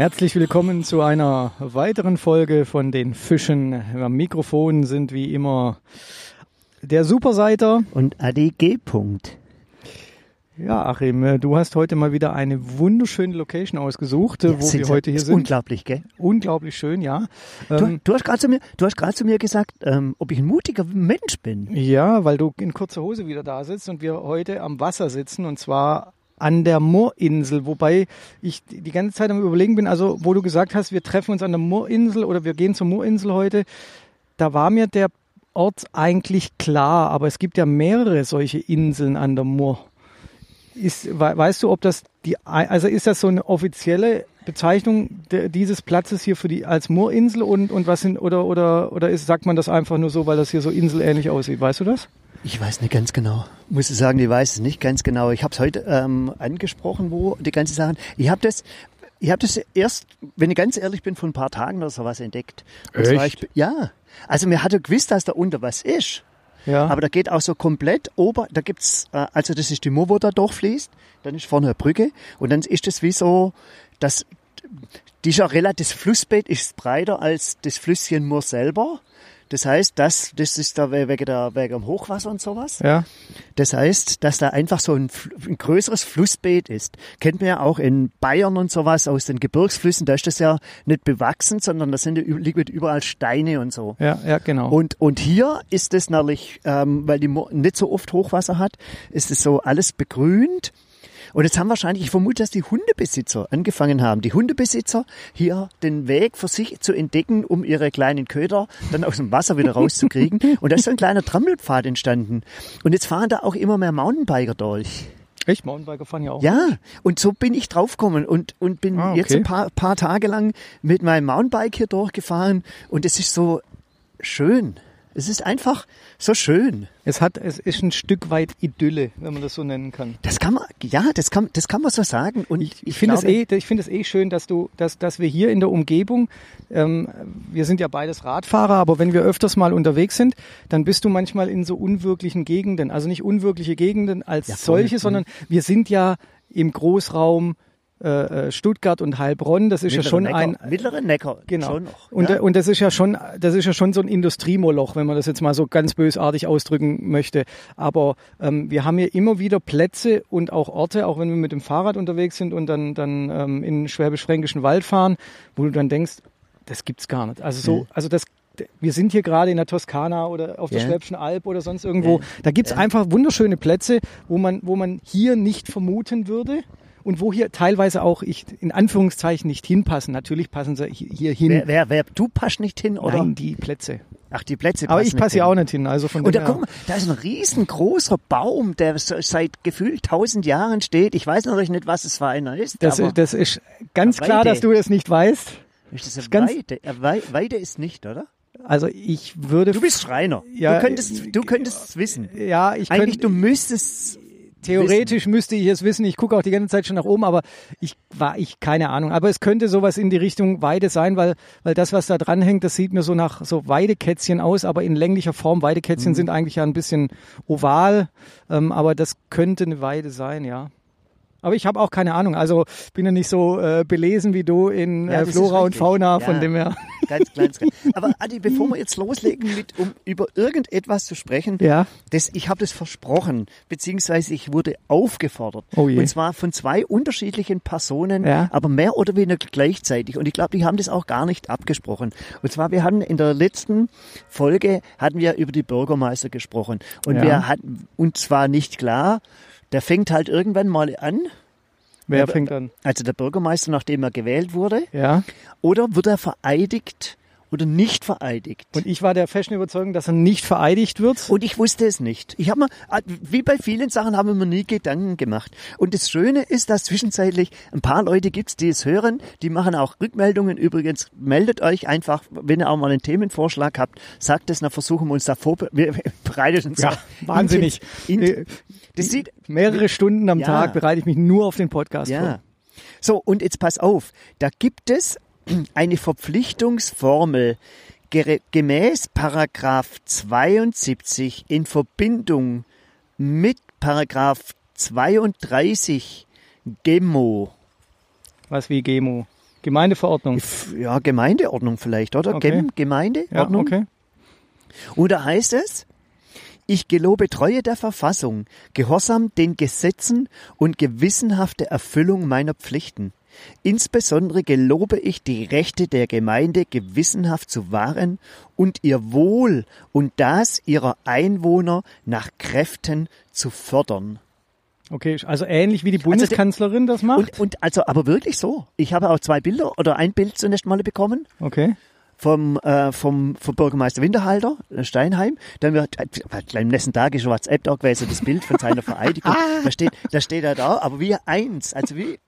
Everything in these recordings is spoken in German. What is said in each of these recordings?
Herzlich willkommen zu einer weiteren Folge von den Fischen. Am Mikrofon sind wie immer der Superseiter und Adi G. -Punkt. Ja, Achim, du hast heute mal wieder eine wunderschöne Location ausgesucht, ja, wo wir heute hier sind. Unglaublich, gell? Unglaublich schön, ja. Du, ähm, du hast gerade zu mir, du hast gerade zu mir gesagt, ähm, ob ich ein mutiger Mensch bin. Ja, weil du in kurzer Hose wieder da sitzt und wir heute am Wasser sitzen und zwar an der Moorinsel, wobei ich die ganze Zeit am Überlegen bin, also wo du gesagt hast, wir treffen uns an der Moorinsel oder wir gehen zur Moorinsel heute, da war mir der Ort eigentlich klar, aber es gibt ja mehrere solche Inseln an der Moor. Ist, weißt du, ob das die, also ist das so eine offizielle Bezeichnung dieses Platzes hier für die als Moorinsel und, und was sind, oder, oder, oder ist, sagt man das einfach nur so, weil das hier so inselähnlich aussieht? Weißt du das? Ich weiß nicht ganz genau. Muss ich sagen, ich weiß es nicht ganz genau. Ich habe es heute ähm, angesprochen, wo die ganze Sachen. Ich habe das, ich habe das erst, wenn ich ganz ehrlich bin, vor ein paar Tagen oder so was entdeckt. Und Echt? Ich, ja. Also mir hatte gewusst, dass da unter was ist. Ja. Aber da geht auch so komplett ober, da gibt's, äh, also das ist die Mur, wo da durchfließt, dann ist vorne eine Brücke und dann ist das wie so, das, dieser relativ, das Flussbett ist breiter als das Flüsschen Mur selber. Das heißt, das, das ist da wegen, der, wegen dem Hochwasser und sowas. Ja. Das heißt, dass da einfach so ein, ein größeres Flussbeet ist. Kennt man ja auch in Bayern und sowas aus den Gebirgsflüssen. Da ist das ja nicht bewachsen, sondern da sind liegen überall Steine und so. Ja, ja, genau. Und, und hier ist es natürlich, ähm, weil die nicht so oft Hochwasser hat, ist es so alles begrünt. Und jetzt haben wahrscheinlich, ich vermute, dass die Hundebesitzer angefangen haben, die Hundebesitzer hier den Weg für sich zu entdecken, um ihre kleinen Köder dann aus dem Wasser wieder rauszukriegen. Und da ist so ein kleiner Trammelpfad entstanden. Und jetzt fahren da auch immer mehr Mountainbiker durch. Echt? Mountainbiker fahren ja auch. Ja, und so bin ich draufgekommen und, und bin ah, okay. jetzt ein paar, paar Tage lang mit meinem Mountainbike hier durchgefahren und es ist so schön. Es ist einfach so schön. Es hat, es ist ein Stück weit Idylle, wenn man das so nennen kann. Das kann man, ja, das kann, das kann man so sagen. Und ich, ich finde es eh, ich finde es eh schön, dass du, dass, dass wir hier in der Umgebung, ähm, wir sind ja beides Radfahrer, aber wenn wir öfters mal unterwegs sind, dann bist du manchmal in so unwirklichen Gegenden, also nicht unwirkliche Gegenden als ja, solche, sondern wir sind ja im Großraum äh, äh, Stuttgart und Heilbronn, das ist Mittlere ja schon Neckar, ein mittlere Neckar genau schon noch, und ja? und das ist ja schon das ist ja schon so ein Industriemoloch, wenn man das jetzt mal so ganz bösartig ausdrücken möchte. Aber ähm, wir haben hier immer wieder Plätze und auch Orte, auch wenn wir mit dem Fahrrad unterwegs sind und dann dann ähm, in schwäbisch-fränkischen Wald fahren, wo du dann denkst, das gibt's gar nicht. Also so, also das wir sind hier gerade in der Toskana oder auf der yeah. Schwäbischen Alb oder sonst irgendwo. Yeah. Da gibt's yeah. einfach wunderschöne Plätze, wo man, wo man hier nicht vermuten würde und wo hier teilweise auch ich in Anführungszeichen nicht hinpassen. Natürlich passen sie hier hin. Wer, wer, wer du passt nicht hin oder? Nein, die Plätze. Ach, die Plätze Aber ich passe ja auch nicht hin. Also von Und da guck mal, da ist ein riesengroßer Baum, der seit gefühlt tausend Jahren steht. Ich weiß natürlich nicht, was es für einer ist. Das, das ist ganz klar, dass du das nicht weißt. Ist das, das ganz Weide? Weide ist nicht, oder? Also ich würde. Du bist Schreiner. Ja, du könntest, du könntest es wissen. Ja, ich Eigentlich, könnt, du müsstest Theoretisch wissen. müsste ich es wissen. Ich gucke auch die ganze Zeit schon nach oben, aber ich war ich keine Ahnung. Aber es könnte sowas in die Richtung Weide sein, weil weil das, was da dran hängt, das sieht mir so nach so Weidekätzchen aus, aber in länglicher Form. Weidekätzchen mhm. sind eigentlich ja ein bisschen oval, ähm, aber das könnte eine Weide sein, ja. Aber ich habe auch keine Ahnung. Also bin ja nicht so äh, belesen wie du in ja, äh, Flora und Fauna, ja, von dem her. Ganz kleines. Aber Adi, bevor wir jetzt loslegen, mit, um über irgendetwas zu sprechen, ja. das, ich habe das versprochen, beziehungsweise ich wurde aufgefordert. Oh je. Und zwar von zwei unterschiedlichen Personen, ja. aber mehr oder weniger gleichzeitig. Und ich glaube, die haben das auch gar nicht abgesprochen. Und zwar, wir hatten in der letzten Folge hatten wir über die Bürgermeister gesprochen. Und wir hatten uns zwar nicht klar, der fängt halt irgendwann mal an. Wer fängt an? Also der Bürgermeister, nachdem er gewählt wurde. Ja. Oder wird er vereidigt oder nicht vereidigt. Und ich war der festen Überzeugung, dass er nicht vereidigt wird. Und ich wusste es nicht. Ich habe mir, wie bei vielen Sachen, haben wir mir nie Gedanken gemacht. Und das Schöne ist, dass zwischenzeitlich ein paar Leute gibt, die es hören, die machen auch Rückmeldungen. Übrigens, meldet euch einfach, wenn ihr auch mal einen Themenvorschlag habt, sagt es, dann versuchen wir uns da vor, wir uns ja, wahnsinnig. In, in, das sieht, mehrere Stunden am ja. Tag bereite ich mich nur auf den Podcast ja. vor. So, und jetzt pass auf, da gibt es eine Verpflichtungsformel gemäß Paragraph 72 in Verbindung mit Paragraph 32 GEMO. Was wie GEMO? Gemeindeverordnung. Ja, Gemeindeordnung vielleicht, oder? Okay. Gem Ja, Gemeindeordnung. okay. Und da heißt es, ich gelobe Treue der Verfassung, Gehorsam den Gesetzen und gewissenhafte Erfüllung meiner Pflichten. Insbesondere gelobe ich die Rechte der Gemeinde gewissenhaft zu wahren und ihr Wohl und das ihrer Einwohner nach Kräften zu fördern. Okay, also ähnlich wie die Bundeskanzlerin das macht. Und, und also, aber wirklich so. Ich habe auch zwei Bilder oder ein Bild zunächst mal bekommen okay. vom, äh, vom, vom Bürgermeister Winterhalter, äh, Steinheim. Dann wird, äh, am nächsten Tag ist WhatsApp da gewesen, das Bild von seiner Vereidigung. da steht, da steht er da, aber wie eins, also wie,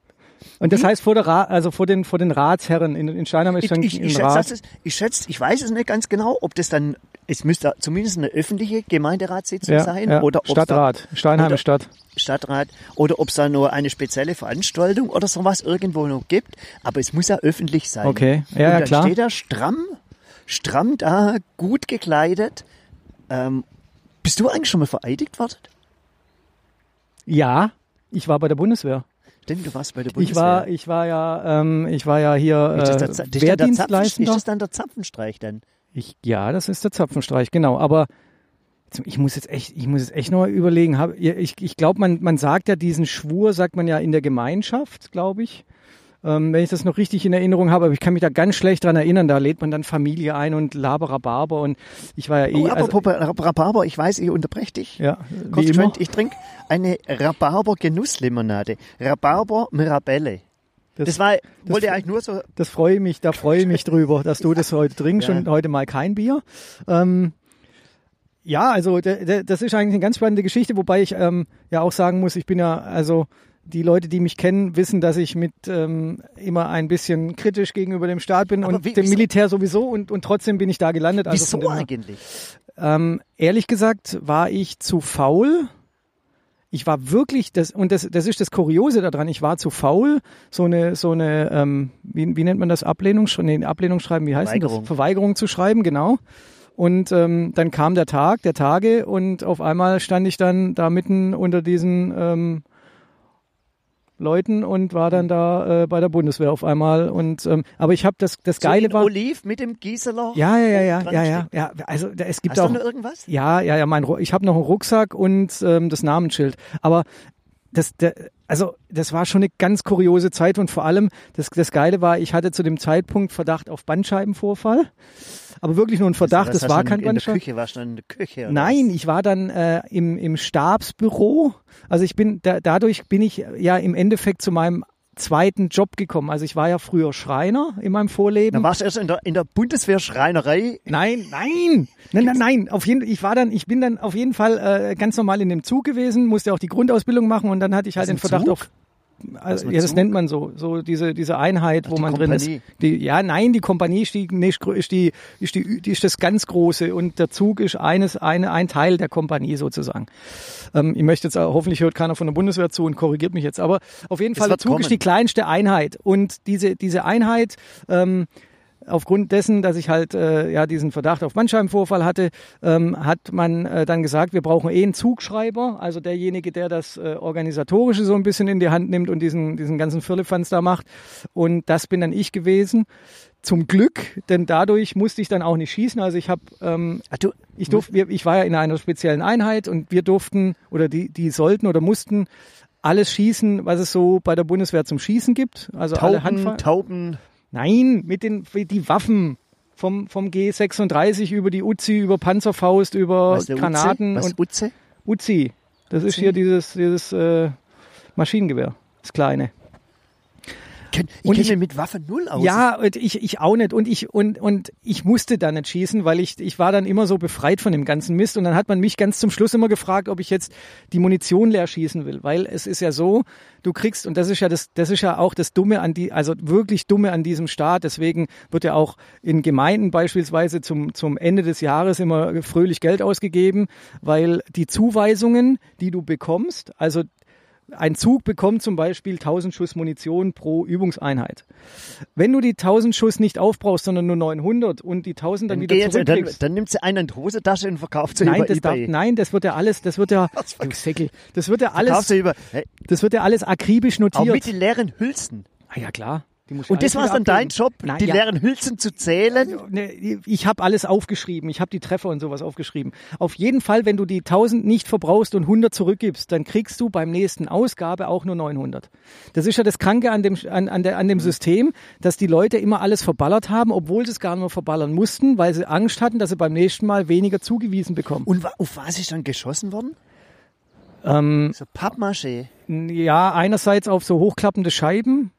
Und das heißt vor der Ra also vor den vor den Ratsherren in, in Steinheim ist ich, dann ich, ich, schätze, Rat. ist, ich schätze, ich weiß es nicht ganz genau, ob das dann, es müsste zumindest eine öffentliche Gemeinderatssitzung ja, sein ja. oder Stadtrat, Steinheim oder- Stadt. Da, Stadtrat oder ob es da nur eine spezielle Veranstaltung oder sowas irgendwo noch gibt, aber es muss ja öffentlich sein. Okay. Ja, Und ja, dann klar. steht er stramm, stramm da, gut gekleidet. Ähm, bist du eigentlich schon mal vereidigt worden? Ja, ich war bei der Bundeswehr. Denn du warst bei der Ich Bundeswehr. war ich war ja ähm, ich war ja hier ist, das äh, Za- das ist, der ist das dann der Zapfenstreich dann? Ich, ja, das ist der Zapfenstreich, genau. Aber ich muss jetzt echt, ich muss jetzt echt noch mal überlegen. Hab, ich ich glaube, man, man sagt ja diesen Schwur, sagt man ja in der Gemeinschaft, glaube ich. Ähm, wenn ich das noch richtig in Erinnerung habe, aber ich kann mich da ganz schlecht dran erinnern. Da lädt man dann Familie ein und Laberabarber und ich war ja eh. Oh, also, apropos Rhabarber, ich weiß, ich unterbreche dich. ja, Kurz geschwind, ich trinke eine Rhabarber-Genusslimonade. Rhabarber Mirabelle. Das, war, wollte eigentlich nur so, Das freue mich, da freue ich mich drüber, dass du das heute trinkst Ja. und heute mal kein Bier. Ähm, ja, also das ist eigentlich eine ganz spannende Geschichte, wobei ich ähm, ja auch sagen muss, ich bin ja, also die Leute, die mich kennen, wissen, dass ich mit ähm, immer ein bisschen kritisch gegenüber dem Staat bin Aber und wie- dem Militär sowieso und, und trotzdem bin ich da gelandet. Also wieso eigentlich? ähm, ehrlich gesagt war ich zu faul. Ich war wirklich, das, und das, das ist das Kuriose daran, ich war zu faul, so eine, so eine, ähm, wie, wie nennt man das, Ablehnungsschreiben, nee, Ablehnungsschreiben, wie heißt Verweigerung. das? Verweigerung zu schreiben, genau. Und ähm, dann kam der Tag, der Tage und auf einmal stand ich dann da mitten unter diesen ähm, Leuten und war dann da äh, bei der Bundeswehr auf einmal. Und ähm, aber ich habe das, das So Geile war. Oliv mit dem Gießeler. Ja, ja, ja, ja, ja, ja, ja. Also da- es gibt Hast auch. du noch irgendwas? Ja, ja, ja, mein ich habe noch einen Rucksack und ähm, das Namensschild. Aber das, der, also das war schon eine ganz kuriose Zeit und vor allem das, das Geile war, ich hatte zu dem Zeitpunkt Verdacht auf Bandscheibenvorfall, aber wirklich nur ein Verdacht. Das war kein in, in der. Küche, warst du in der Küche? Nein, was? ich war dann äh, im, im Stabsbüro. Also ich bin da, dadurch bin ich ja im Endeffekt zu meinem zweiten Job gekommen. Also ich war ja früher Schreiner in meinem Vorleben. Dann warst du erst in der, in der Bundeswehrschreinerei. Nein, nein, nein, nein, nein. Auf jeden, ich war dann, ich bin dann auf jeden Fall äh, ganz normal in dem Zug gewesen, musste auch die Grundausbildung machen und dann hatte ich halt den Verdacht Zug? auf. Also, ja, das nennt man so, so diese diese Einheit, wo die man drin ist. Kompanie. Die, ja, nein, die Kompanie ist die, nicht, ist die ist die die ist das ganz große und der Zug ist eines eine ein Teil der Kompanie sozusagen. Ähm, ich möchte jetzt auch, hoffentlich hört keiner von der Bundeswehr zu und korrigiert mich jetzt, aber auf jeden Fall der Zug kommen. ist die kleinste Einheit und diese diese Einheit ähm, aufgrund dessen, dass ich halt äh, ja diesen Verdacht auf Bandscheibenvorfall hatte, ähm, hat man äh, dann gesagt, wir brauchen eh einen Zugschreiber, also derjenige, der das äh, organisatorische so ein bisschen in die Hand nimmt und diesen diesen ganzen Firlefanz da macht. Und das bin dann ich gewesen. Zum Glück, denn dadurch musste ich dann auch nicht schießen. Also ich habe ähm, Ach, du, ich durfte, ich war ja in einer speziellen Einheit und wir durften oder die, die sollten oder mussten alles schießen, was es so bei der Bundeswehr zum Schießen gibt. Also alle Tauben, Handfall. Tauben. Nein, mit den die Waffen vom vom G36 über die Uzi, über Panzerfaust, über Was, Granaten Uze? Was, und Uze? Uzi. Das ist Uzi? hier dieses dieses äh, Maschinengewehr, das kleine. Kenn, ich Und kenne ich- mit Waffe null aus. Ja, ich, ich auch nicht. Und ich, und, und ich musste da nicht schießen, weil ich, ich war dann immer so befreit von dem ganzen Mist. Und dann hat man mich ganz zum Schluss immer gefragt, ob ich jetzt die Munition leer schießen will. Weil es ist ja so, du kriegst, und das ist ja das, das ist ja auch das Dumme an die, also wirklich Dumme an diesem Staat. Deswegen wird ja auch in Gemeinden beispielsweise zum, zum Ende des Jahres immer fröhlich Geld ausgegeben, weil die Zuweisungen, die du bekommst, also ein Zug bekommt zum Beispiel 1000 Schuss Munition pro Übungseinheit. Wenn du die 1000 Schuss nicht aufbrauchst, sondern nur 900 und die 1000 dann, Dann, wieder jetzt, dann, zurückkriegst. dann nimmt sie einen in die Hosentasche und verkauft sie Nein, über das darf, eBay. nein, das wird ja alles, das wird ja, du Säckel, das wird ja alles, über, hey, das wird ja alles akribisch auch mit notiert. den leeren Hülsen. Ah ja, klar. Und das war dann dein. Job, Nein, die ja. leeren Hülsen zu zählen? Ne, Ich habe alles aufgeschrieben. Ich habe die Treffer und sowas aufgeschrieben. Auf jeden Fall, wenn du die 1000 nicht verbrauchst und 100 zurückgibst, dann kriegst du beim nächsten Ausgabe auch nur 900. Das ist ja das Kranke an dem, an, an, der, an dem System, dass die Leute immer alles verballert haben, obwohl sie es gar nicht mehr verballern mussten, weil sie Angst hatten, dass sie beim nächsten Mal weniger zugewiesen bekommen. Und auf was ist dann geschossen worden? Ähm, So Pappmaché. ja, einerseits auf so hochklappende Scheiben,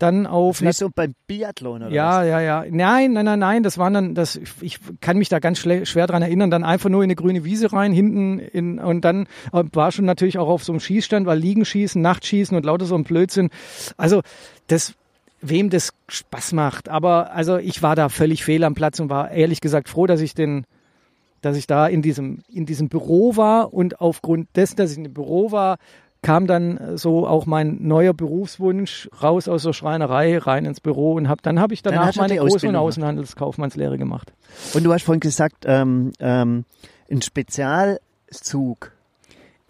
dann auf Wie so beim Biathlon oder Ja, ja, ja. Nein, nein, nein, nein. Das waren dann, das, ich kann mich da ganz schwer dran erinnern. Dann einfach nur in eine grüne Wiese rein, hinten in, und dann äh, war schon natürlich auch auf so einem Schießstand, weil Liegenschießen, Nachtschießen und lauter so ein Blödsinn. Also, das, wem das Spaß macht. Aber, also, ich war da völlig fehl am Platz und war ehrlich gesagt froh, dass ich den, dass ich da in diesem, in diesem Büro war und aufgrund dessen, dass ich in dem Büro war, kam dann so auch mein neuer Berufswunsch raus aus der Schreinerei rein ins Büro und hab, dann habe ich danach meine Groß- und. Außenhandelskaufmannslehre gemacht. Und du hast vorhin gesagt, ähm, ähm, ein Spezialzug.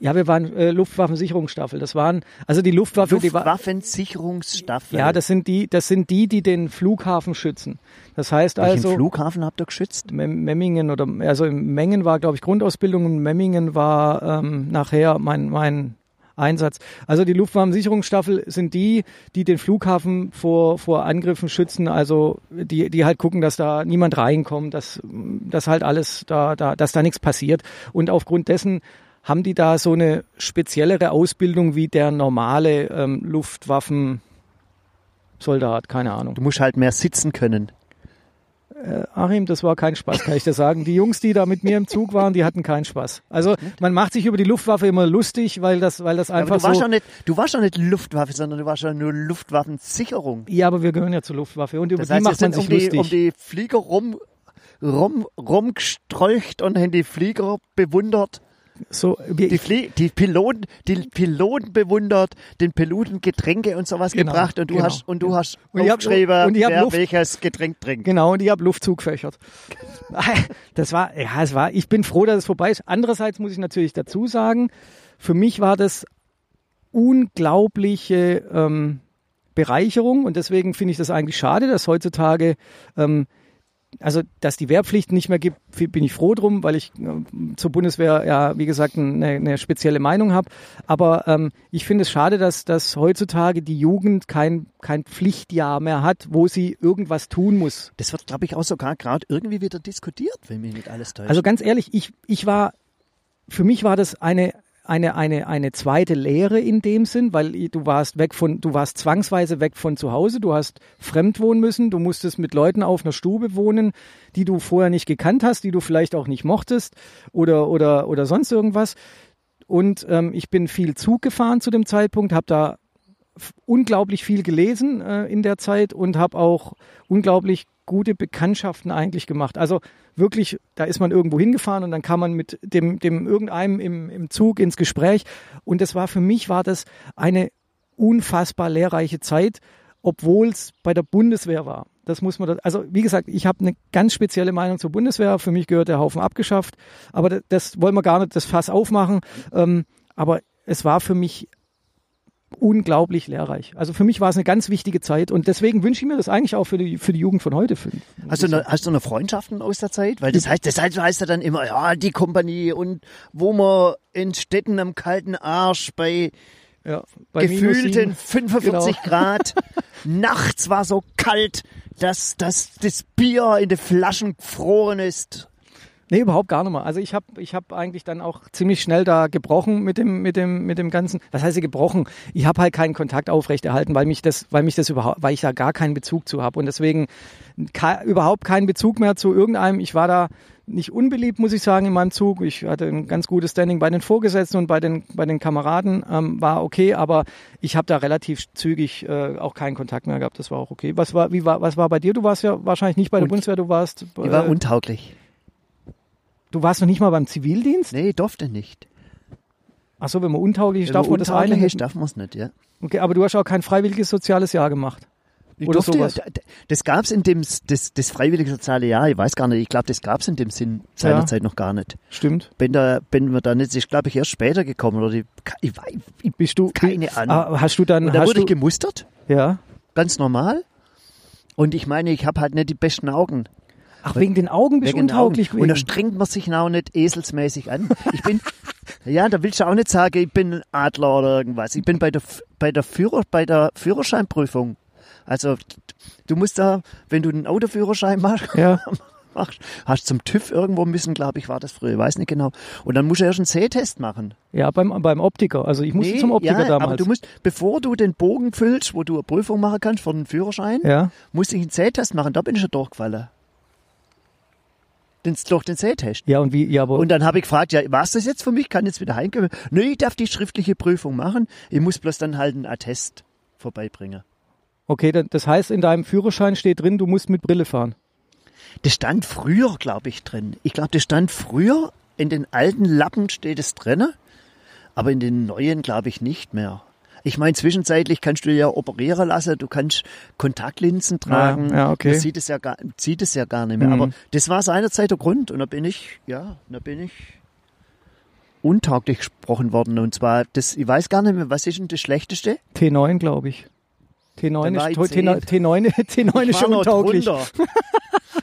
Ja, wir waren äh, Luftwaffensicherungsstaffel. Das waren also die Luftwaffe, Luftwaffensicherungsstaffel. ja, das sind die, das sind die, die den Flughafen schützen. Das heißt Welchen also Flughafen habt ihr geschützt? Mem- Memmingen oder also in Mengen war, glaube ich, Grundausbildung und Memmingen war ähm, nachher mein, mein Einsatz. Also die Luftwaffensicherungsstaffel sind die, die den Flughafen vor, vor Angriffen schützen, also die, die halt gucken, dass da niemand reinkommt, dass, dass halt alles da, da, dass da nichts passiert. Und aufgrund dessen haben die da so eine speziellere Ausbildung wie der normale ähm, Luftwaffensoldat, keine Ahnung. Du musst halt mehr sitzen können. Achim, das war kein Spaß, kann ich dir sagen. Die Jungs, die da mit mir im Zug waren, die hatten keinen Spaß. Also man macht sich über die Luftwaffe immer lustig, weil das, weil das Aber einfach du warst, so. nicht, du warst ja nicht Luftwaffe, sondern du warst ja nur Luftwaffensicherung. Ja, aber wir gehören ja zur Luftwaffe und über Das die heißt, macht man sich um die, lustig. um die Flieger rum, rum, rumgestrolcht und haben die Flieger bewundert. So, Die, Flie die Piloten, die Piloten bewundert, den Piloten Getränke und sowas Genau, gebracht und du genau. hast, und du hast Und ich hab- aufgeschrieben, und ich hab welches Getränk trinkt. Genau, und ich habe Luftzug fächert. Das war, ja, es war, ich bin froh, dass es vorbei ist. Andererseits muss ich natürlich dazu sagen, für mich war das unglaubliche ähm, Bereicherung und deswegen finde ich das eigentlich schade, dass heutzutage ähm, also, dass die Wehrpflicht nicht mehr gibt, bin ich froh drum, weil ich äh, zur Bundeswehr ja, wie gesagt, eine, eine spezielle Meinung habe. Aber ähm, ich finde es schade, dass, dass heutzutage die Jugend kein, kein Pflichtjahr mehr hat, wo sie irgendwas tun muss. Das wird, glaube ich, auch sogar gerade irgendwie wieder diskutiert, wenn mir nicht alles täuscht. Also ganz ehrlich, ich, ich war, für mich war das eine, eine, eine, eine zweite Lehre in dem Sinn, weil du warst weg von, du warst zwangsweise weg von zu Hause, du hast fremd wohnen müssen, du musstest mit Leuten auf einer Stube wohnen, die du vorher nicht gekannt hast, die du vielleicht auch nicht mochtest oder, oder, oder sonst irgendwas. Und ähm, ich bin viel Zug gefahren zu dem Zeitpunkt, habe da unglaublich viel gelesen äh, in der Zeit und habe auch unglaublich gute Bekanntschaften eigentlich gemacht. Also wirklich, da ist man irgendwo hingefahren und dann kam man mit dem, dem irgendeinem im, im Zug ins Gespräch. Und das war für mich war das eine unfassbar lehrreiche Zeit, obwohl es bei der Bundeswehr war. Das muss man, da, also wie gesagt, ich habe eine ganz spezielle Meinung zur Bundeswehr. Für mich gehört der Haufen abgeschafft, aber das, das wollen wir gar nicht das Fass aufmachen. Ähm, aber es war für mich unglaublich lehrreich. Also für mich war es eine ganz wichtige Zeit und deswegen wünsche ich mir das eigentlich auch für die, für die Jugend von heute. Für, Hast du, noch, hast du noch Freundschaften aus der Zeit? Weil das heißt, das heißt, heißt ja dann immer, ja, die Kompanie und wo man in Städten am kalten Arsch bei ja, bei gefühlten sieben. 45 Genau. Grad, nachts war so kalt, dass, dass das Bier in den Flaschen gefroren ist. Nee, überhaupt gar nicht mehr. Also ich habe ich hab eigentlich dann auch ziemlich schnell da gebrochen mit dem, mit dem, mit dem Ganzen. Was heißt gebrochen? Ich habe halt keinen Kontakt aufrechterhalten, weil mich das, weil mich das überhaupt, weil ich da gar keinen Bezug zu habe. Und deswegen ka- überhaupt keinen Bezug mehr zu irgendeinem. Ich war da nicht unbeliebt, muss ich sagen, in meinem Zug. Ich hatte ein ganz gutes Standing bei den Vorgesetzten und bei den, bei den Kameraden. Ähm, war okay, aber ich habe da relativ zügig äh, auch keinen Kontakt mehr gehabt. Das war auch okay. Was war, wie war, was war bei dir? Du warst ja wahrscheinlich nicht bei der Und- Bundeswehr, du warst. Die war äh, untauglich. Du warst noch nicht mal beim Zivildienst? Nee, durfte nicht. Ach so, wenn man untauglich ist, darf man man das eine. ist, darf man es nicht, ja. Okay, aber du hast auch kein freiwilliges soziales Jahr gemacht. Ich Oder durfte, sowas. Das gab's in dem, das, das freiwillige soziale Jahr, ich weiß gar nicht, ich glaube, das gab's in dem Sinn seinerzeit noch gar nicht. Stimmt. Bin da, bin wir da nicht, ist glaube ich erst später gekommen, oder die, ich ich, Bist du keine Ahnung. Ah, hast du dann Und da hast wurde du, ich gemustert, ja, ganz normal. Und ich meine, ich habe halt nicht die besten Augen. Ach, wegen den Augen bist du untauglich Augen. Und da gewesen. strengt man sich auch nicht eselsmäßig an. Ich bin, ja, da willst du auch nicht sagen, ich bin ein Adler oder irgendwas. Ich bin bei der, bei der Führer, bei der Führerscheinprüfung. Also, du musst da, wenn du einen Autoführerschein machst, Ja. machst hast zum TÜV irgendwo müssen, glaube ich, war das früher, ich weiß nicht genau. Und dann musst du erst einen Sehtest machen. Ja, beim, beim Optiker. Also ich musste Nee, zum Optiker ja, damals. aber du musst, bevor du den Bogen füllst, wo du eine Prüfung machen kannst für den Führerschein, ja. musst du einen Sehtest machen. Da bin ich schon durchgefallen. Den, durch den Sehtest. Ja, und wie, ja, aber Und dann habe ich gefragt, ja, war's das jetzt für mich? Kann ich jetzt wieder heimkommen? Nö, ich darf die schriftliche Prüfung machen. Ich muss bloß dann halt einen Attest vorbeibringen. okay, dann- das heißt, in deinem Führerschein steht drin, du musst mit Brille fahren. Das stand früher, glaube ich, drin. Ich glaube, das stand früher. In den alten Lappen steht es drin, aber in den neuen glaube ich nicht mehr. Ich meine, zwischenzeitlich kannst du ja operieren lassen, du kannst Kontaktlinsen tragen. ja, okay. Man sieht es ja gar, sieht es ja gar nicht mehr. Mhm. Aber das war seinerzeit der Grund. Und da bin ich, ja, da bin ich untauglich gesprochen worden. Und zwar, das, ich weiß gar nicht mehr, was ist denn das Schlechteste? T9, glaube ich. T9 Dann war ist, ich T9, T9, T9 ist untauglich.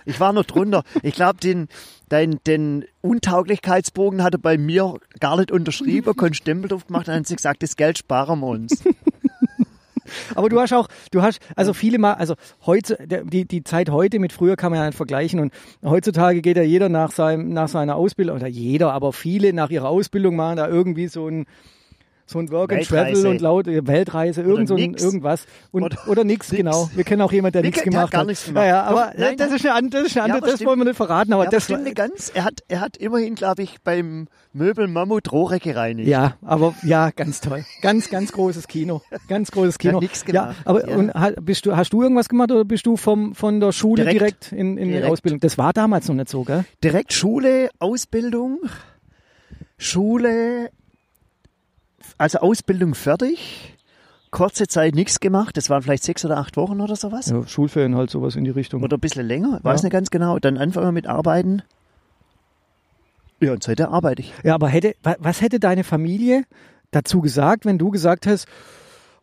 Ich war noch drunter. Ich glaube, den, den, den Untauglichkeitsbogen hat er bei mir gar nicht unterschrieben, keinen Stempel drauf gemacht, dann hat sie gesagt, das Geld sparen wir uns. Aber du hast auch, du hast, also viele mal, also heute, die, die Zeit heute mit früher kann man ja nicht vergleichen und heutzutage geht ja jeder nach seinem, nach seiner Ausbildung, oder jeder, aber viele nach ihrer Ausbildung machen da irgendwie so ein, so ein Work and Travel und laut äh, Weltreise, irgend so ein, irgendwas und Oder- oder, nix, nix. genau. Wir kennen auch jemanden, der nichts gemacht gar hat. nichts gemacht. Ja, ja, Doch, aber nein, das ist eine andere, das ist eine Ja, andere, aber das wollen wir nicht verraten, aber Ja, das stimmt ganz. Er hat, er hat immerhin, glaube ich, beim Möbel Mammut Rohre gereinigt. Ja, aber ja, ganz toll. Ganz, ganz großes Kino. Ganz großes Kino. Ja, gemacht, aber ja. Und, bist du, hast du irgendwas gemacht oder bist du vom, von der Schule direkt, Direkt. in, in die Direkt. Ausbildung? Das war damals noch nicht so, gell? Direkt Schule, Ausbildung, Schule, also Ausbildung fertig. Kurze Zeit nichts gemacht, das waren vielleicht sechs oder acht Wochen oder sowas. Ja, Schulferien halt sowas in die Richtung. Oder ein bisschen länger, weiß Ja. nicht ganz genau. Dann anfangen mit Arbeiten. Ja, und seitdem arbeite ich. Ja, aber hätte, wa- was hätte deine Familie dazu gesagt, wenn du gesagt hast,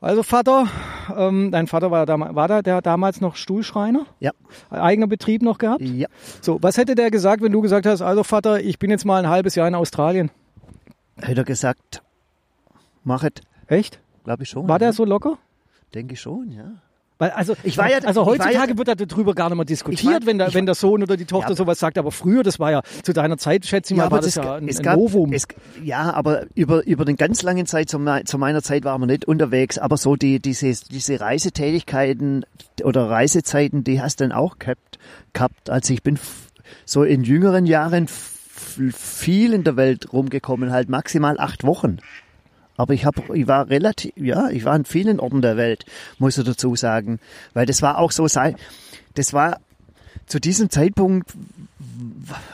also Vater, ähm, dein Vater war, dam war da, der damals noch Stuhlschreiner? Ja. Eigener Betrieb noch gehabt? Ja. So, was hätte der gesagt, wenn du gesagt hast, also Vater, ich bin jetzt mal ein halbes Jahr in Australien? Hätte er gesagt, machet, Echt? glaube ich schon. War ja. der so locker? Denke ich schon, ja. Weil, also, Ich war ja- also war heutzutage ja- wird darüber gar nicht mehr diskutiert, war- wenn, der, ich wenn der Sohn oder die Tochter Ja, sowas sagt. Aber früher, das war ja zu deiner Zeit, schätze ich mal, war das, ja ein, es ein gab, Novum. Es, ja, aber über, über den ganz langen Zeit, zu, zu meiner Zeit waren wir nicht unterwegs, aber so die, diese, diese Reisetätigkeiten oder Reisezeiten, die hast du dann auch gehabt. gehabt. Also ich bin so in jüngeren Jahren viel in der Welt rumgekommen, halt maximal acht Wochen. Aber ich habe, ich war relativ, ja, ich war an vielen Orten der Welt, muss ich dazu sagen, weil das war auch so, sei, das war zu diesem Zeitpunkt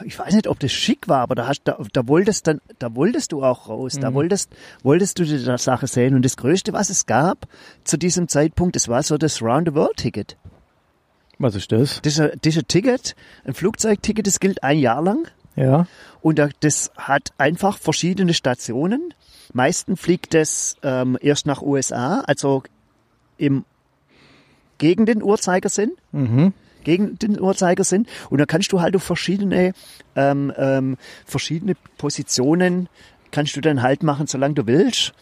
ich weiß nicht, ob das schick war, aber da, hast, da, da wolltest dann, da wolltest du auch raus, Mhm. da wolltest, wolltest du die Sache sehen. Und das Größte, was es gab zu diesem Zeitpunkt, das war so das Round the World Ticket. Was ist das? Das ist ein, Ticket, ein Flugzeugticket, das gilt ein Jahr lang. Ja. Und da- das hat einfach verschiedene Stationen. Meistens fliegt es ähm, erst nach USA, also im, gegen den Uhrzeigersinn Mhm. gegen den Uhrzeigersinn und dann kannst du halt auf verschiedene ähm, ähm, verschiedene Positionen kannst du dann halt machen, solange du willst.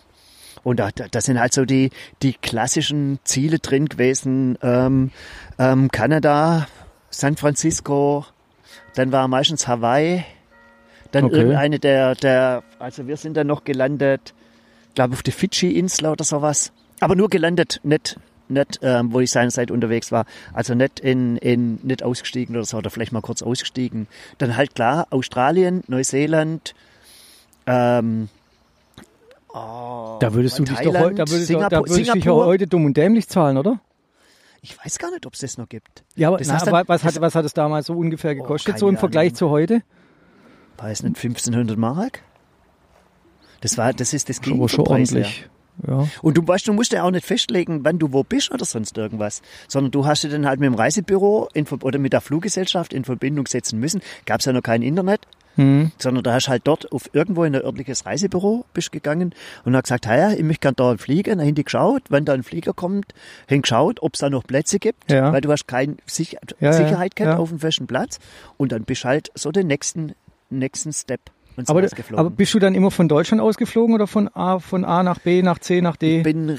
Und da, da, da sind halt so die, die klassischen Ziele drin gewesen. Ähm, ähm, Kanada, San Francisco, dann war meistens Hawaii, dann Okay. irgendeine der, der, also wir sind dann noch gelandet, glaube auf die Fidschi-Insel oder sowas. Aber nur gelandet, nicht, nicht ähm, wo ich seinerzeit unterwegs war. Also nicht in, in nicht ausgestiegen oder so, oder vielleicht mal kurz ausgestiegen. Dann halt klar, Australien, Neuseeland, ähm, oh, Da würdest du dich doch, heu- Thailand, da würdest, du- da Singapur, würdest dich Singapur. auch heute dumm und dämlich zahlen, oder? Ich weiß gar nicht, ob es das noch gibt. Ja, aber na, was, hat, was hat es damals so ungefähr gekostet, keine so im Vergleich Ahnung. zu heute? Weiß nicht, 1500 Mark? Das war, das ist das Schon, aber schon ordentlich. Ja. Und du weißt, du musst ja auch nicht festlegen, wann du wo bist oder sonst irgendwas, sondern du hast dich dann halt mit dem Reisebüro in, oder mit der Fluggesellschaft in Verbindung setzen müssen. Gab es ja noch kein Internet. Hm. sondern da hast halt dort auf irgendwo in ein örtliches Reisebüro bist gegangen und hast gesagt, ja, ich möchte gerne da einen Flieger, dann haben die geschaut, wenn da ein Flieger kommt, haben geschaut, ob es da noch Plätze gibt, Ja. weil du hast keine Sich Ja, Sicherheit gehabt auf dem festen Platz und dann bist halt so den nächsten, nächsten Step und so Aber, was geflogen. aber bist du dann immer von Deutschland ausgeflogen oder von A, von A nach B, nach C, nach D? ich bin re